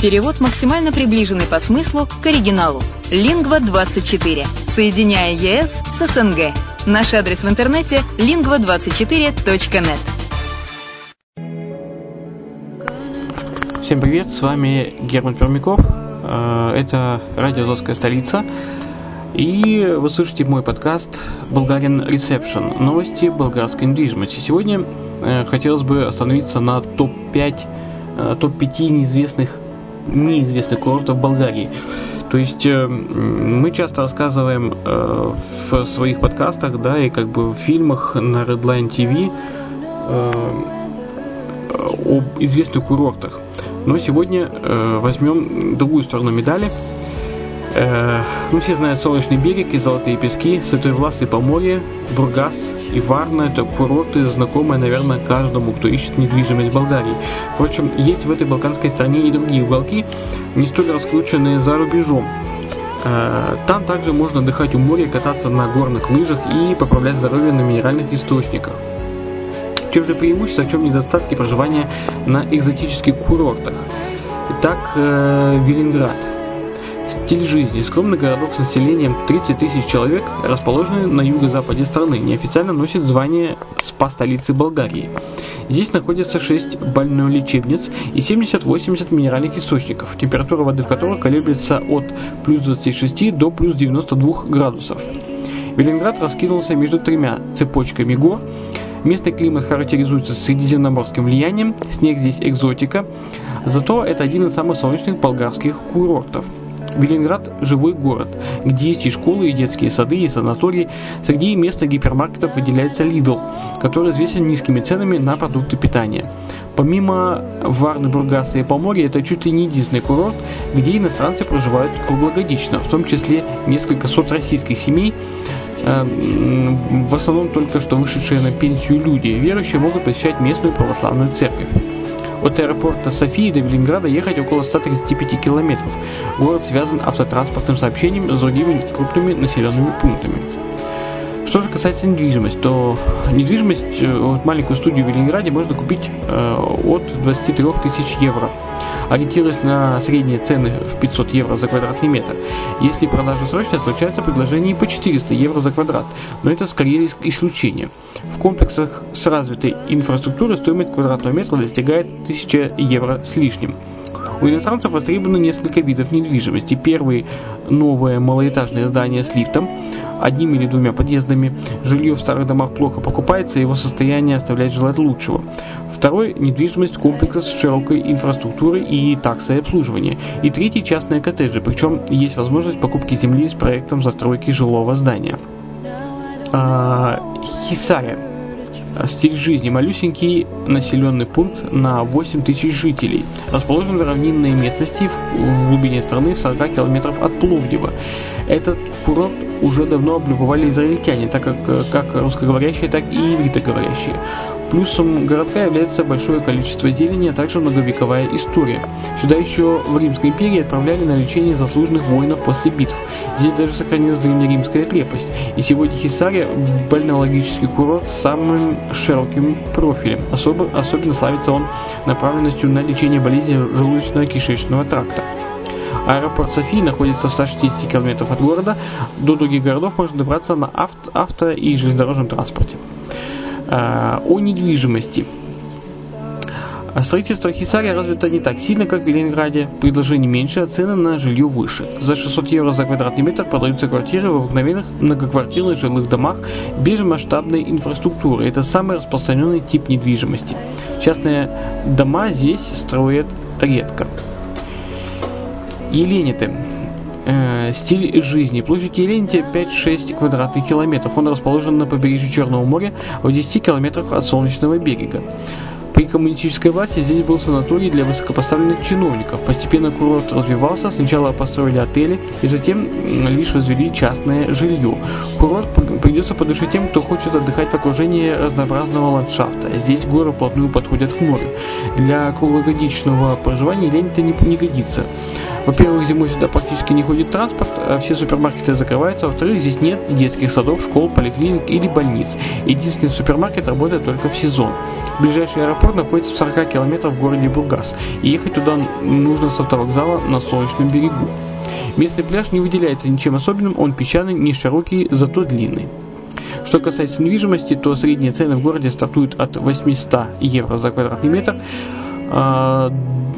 Перевод максимально приближенный по смыслу к оригиналу. Лингва24. Соединяя ЕС с СНГ. Наш адрес в интернете lingva24.net. Всем привет, с вами Герман Пермяков. Э, Это радио «Азовская столица». И вы слышите мой подкаст «Bulgarian Reception. Новости болгарской недвижимости». Сегодня э, хотелось бы остановиться на топ-5 э, топ-5 неизвестных неизвестных курортов Болгарии. То есть мы часто рассказываем в своих подкастах, да, и как бы в фильмах на Redline TV об известных курортах. Но сегодня э, возьмем другую сторону медали. Э, ну, все знают Солнечный берег и Золотые пески, Святой Влас и Поморье, Бургас и Варна. Это курорты, знакомые, наверное, каждому, кто ищет недвижимость в Болгарии. Впрочем, есть в этой балканской стране и другие уголки, не столь раскрученные за рубежом. Э, там также можно отдыхать у моря, кататься на горных лыжах и поправлять здоровье на минеральных источниках. Чем же преимущество, в чем недостатки проживания на экзотических курортах? Итак, э, Велинград. Стиль жизни. Скромный городок с населением 30 тысяч человек, расположенный на юго-западе страны, неофициально носит звание спа-столицы Болгарии. Здесь находится 6 больнолечебниц и 70-80 минеральных источников, температура воды в которых колеблется от плюс 26 до плюс 92 градусов. Велинград раскинулся между тремя цепочками гор, Местный климат характеризуется средиземноморским влиянием, снег здесь экзотика, зато это один из самых солнечных болгарских курортов. Велинград – живой город, где есть и школы, и детские сады, и санатории. Среди местных гипермаркетов выделяется Lidl, который известен низкими ценами на продукты питания. Помимо Варны, Бургаса и Поморья, это чуть ли не единственный курорт, где иностранцы проживают круглогодично, в том числе несколько сот российских семей, в основном только что вышедшие на пенсию люди, верующие могут посещать местную православную церковь. От аэропорта Софии до Велинграда ехать около 135 километров. Город связан автотранспортным сообщением с другими крупными населенными пунктами. Что же касается недвижимости, то недвижимость, вот маленькую студию в Велинграде можно купить э, от 23 тысяч евро ориентируясь на средние цены в 500 евро за квадратный метр. Если продажа срочная, случается предложение по 400 евро за квадрат, но это скорее исключение. В комплексах с развитой инфраструктурой стоимость квадратного метра достигает 1000 евро с лишним. У иностранцев востребовано несколько видов недвижимости. Первый – новое малоэтажное здание с лифтом, одним или двумя подъездами. Жилье в старых домах плохо покупается, его состояние оставляет желать лучшего. Второй – недвижимость комплекса с широкой инфраструктурой и таксой обслуживания. И третий – частные коттеджи, причем есть возможность покупки земли с проектом застройки жилого здания. А, Хисария. Стиль жизни. Малюсенький населенный пункт на 8 тысяч жителей. Расположен в равнинной местности в глубине страны в 40 километров от Пловдива. Этот курорт уже давно облюбовали израильтяне, так как как русскоговорящие, так и ивритоговорящие. Плюсом городка является большое количество зелени, а также многовековая история. Сюда еще в Римской империи отправляли на лечение заслуженных воинов после битв. Здесь даже сохранилась древнеримская крепость. И сегодня Хисария – бальнеологический курорт с самым широким профилем. Особо, особенно славится он направленностью на лечение болезней желудочно-кишечного тракта. Аэропорт Софии находится в 160 км от города. До других городов можно добраться на авто, авто и железнодорожном транспорте. Э, о недвижимости. А строительство Хисария развито не так сильно, как в Ленинграде. Предложений меньше, а цены на жилье выше. За 600 евро за квадратный метр продаются квартиры в обыкновенных многоквартирных жилых домах без масштабной инфраструктуры. Это самый распространенный тип недвижимости. Частные дома здесь строят редко. Елениты. Э, стиль жизни. Площадь Еленити 5-6 квадратных километров. Он расположен на побережье Черного моря в 10 километрах от Солнечного берега. Коммунистической власти здесь был санаторий для высокопоставленных чиновников. Постепенно курорт развивался, сначала построили отели и затем лишь возвели частное жилье. Курорт придется по душе тем, кто хочет отдыхать в окружении разнообразного ландшафта. Здесь горы вплотную подходят к морю. Для круглогодичного проживания лень это не, не годится. Во-первых, зимой сюда практически не ходит транспорт, а все супермаркеты закрываются. Во-вторых, здесь нет детских садов, школ, поликлиник или больниц. Единственный супермаркет работает только в сезон. Ближайший аэропорт находится в 40 километрах в городе Бургас, и ехать туда нужно с автовокзала на Солнечном берегу. Местный пляж не выделяется ничем особенным, он песчаный, не широкий, зато длинный. Что касается недвижимости, то средние цены в городе стартуют от 800 евро за квадратный метр,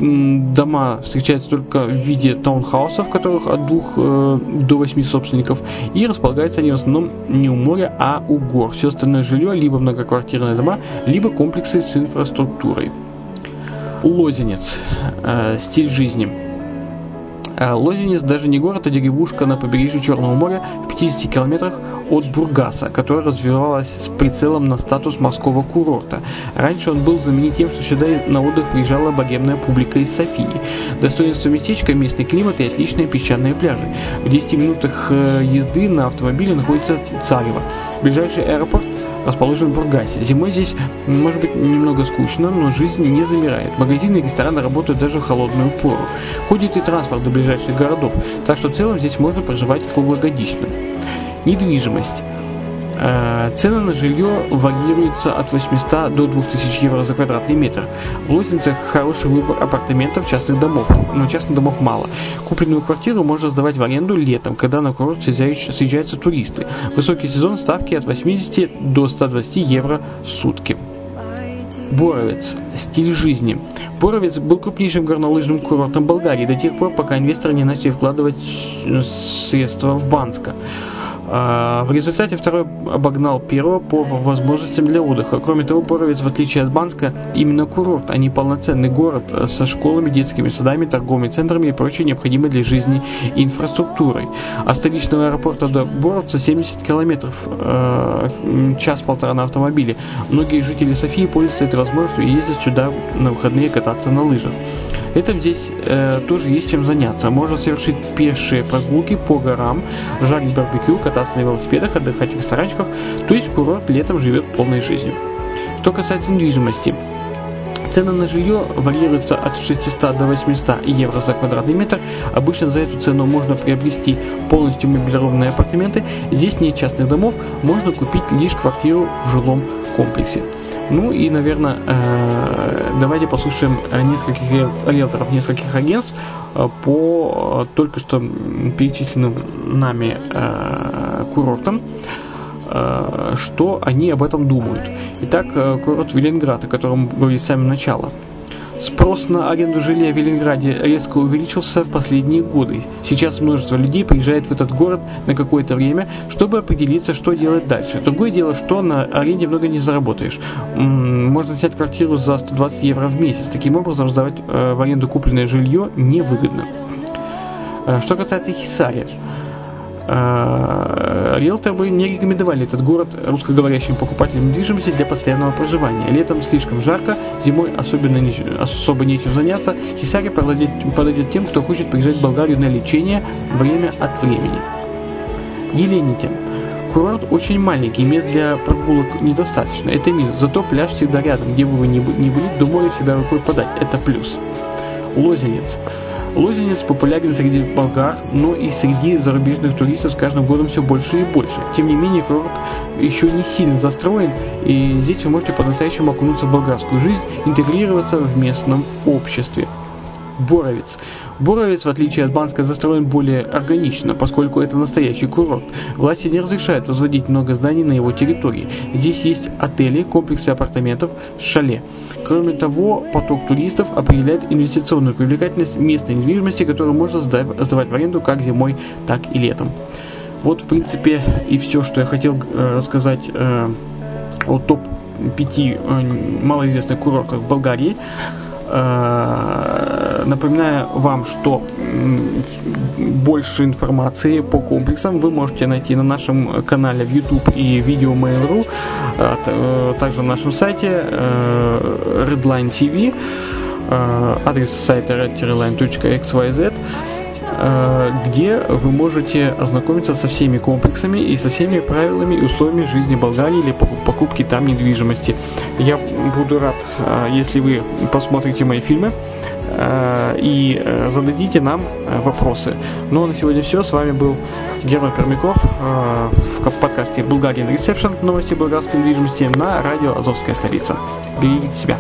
дома встречаются только в виде таунхаусов, в которых от двух э, до восьми собственников, и располагаются они в основном не у моря, а у гор. Все остальное жилье либо многоквартирные дома, либо комплексы с инфраструктурой. Лозенец. Э, стиль жизни. Э, Лозенец даже не город, а деревушка на побережье Черного моря в 50 километрах от Бургаса, которая развивалась с прицелом на статус морского курорта. Раньше он был знаменит тем, что сюда на отдых приезжала богемная публика из Софии. Достоинство местечка – местный климат и отличные песчаные пляжи. В 10 минутах э, езды на автомобиле находится Царево. Ближайший аэропорт расположен в Бургасе. Зимой здесь может быть немного скучно, но жизнь не замирает. Магазины и рестораны работают даже в холодную пору. Ходит и транспорт до ближайших городов, так что в целом здесь можно проживать круглогодично. Недвижимость. Э, цены на жилье варьируются от 800 до 2000 евро за квадратный метр. В Лозницах хороший выбор апартаментов, частных домов, но частных домов мало. Купленную квартиру можно сдавать в аренду летом, когда на курорт съезжаются туристы. Высокий сезон ставки от 80 до 120 евро в сутки. Боровец. Стиль жизни. Боровец был крупнейшим горнолыжным курортом Болгарии до тех пор, пока инвесторы не начали вкладывать средства в Банска. А, в результате второй обогнал первого по возможностям для отдыха. Кроме того, Боровец, в отличие от Банска, именно курорт, а не полноценный город э, со школами, детскими садами, торговыми центрами и прочей необходимой для жизни инфраструктурой. От столичного аэропорта до Боровца 70 километров, э, час-полтора на автомобиле. Многие жители Софии пользуются этой возможностью и ездят сюда на выходные кататься на лыжах. Летом здесь э, тоже есть чем заняться. Можно совершить пешие прогулки по горам, жарить барбекю, кататься на велосипедах, отдыхать в ресторанчиках. То есть курорт летом живет полной жизнью. Что касается недвижимости, Цены на жилье варьируются от 600 до 800 евро за квадратный метр. Обычно за эту цену можно приобрести полностью мебелированные апартаменты. Здесь нет частных домов, можно купить лишь квартиру в жилом комплексе. Ну и, наверное, э, давайте послушаем нескольких риэлторов, нескольких агентств э, по только что перечисленным нами э, курортам что они об этом думают. Итак, курорт Велинград, о котором говорили с самого начала – Спрос на аренду жилья в Ленинграде резко увеличился в последние годы. Сейчас множество людей приезжает в этот город на какое-то время, чтобы определиться, что делать дальше. Другое дело, что на аренде много не заработаешь. Можно снять квартиру за 120 евро в месяц. Таким образом, сдавать э, в аренду купленное жилье невыгодно. Э, что касается Хисария, риэлторы бы не рекомендовали этот город русскоговорящим покупателям недвижимости для постоянного проживания. Летом слишком жарко, зимой особенно не, особо нечем заняться. Хисари подойдет, подойдет тем, кто хочет приезжать в Болгарию на лечение время от времени. Еленики. Курорт очень маленький, мест для прогулок недостаточно. Это минус. Зато пляж всегда рядом. Где бы вы ни были, до моря всегда рукой подать. Это плюс. Лозенец. Лозенец популярен среди болгар, но и среди зарубежных туристов с каждым годом все больше и больше. Тем не менее, курорт еще не сильно застроен, и здесь вы можете по-настоящему окунуться в болгарскую жизнь, интегрироваться в местном обществе. Боровец. Боровец, в отличие от Банска, застроен более органично, поскольку это настоящий курорт. Власти не разрешают возводить много зданий на его территории. Здесь есть отели, комплексы апартаментов, шале. Кроме того, поток туристов определяет инвестиционную привлекательность местной недвижимости, которую можно сдавать в аренду как зимой, так и летом. Вот, в принципе, и все, что я хотел э, рассказать э, о топ-5 э, малоизвестных курортах в Болгарии. Э, напоминаю вам, что больше информации по комплексам вы можете найти на нашем канале в YouTube и видео Mail.ru, а э, также на нашем сайте Redline TV, адрес сайта redline.xyz где вы можете ознакомиться со всеми комплексами и со всеми правилами и условиями жизни Болгарии или покупки там недвижимости. Я буду рад, если вы посмотрите мои фильмы и зададите нам вопросы. Ну а на сегодня все. С вами был Герман Пермяков в подкасте «Bulgarian Reception» новости болгарской недвижимости на радио «Азовская столица». Берегите себя.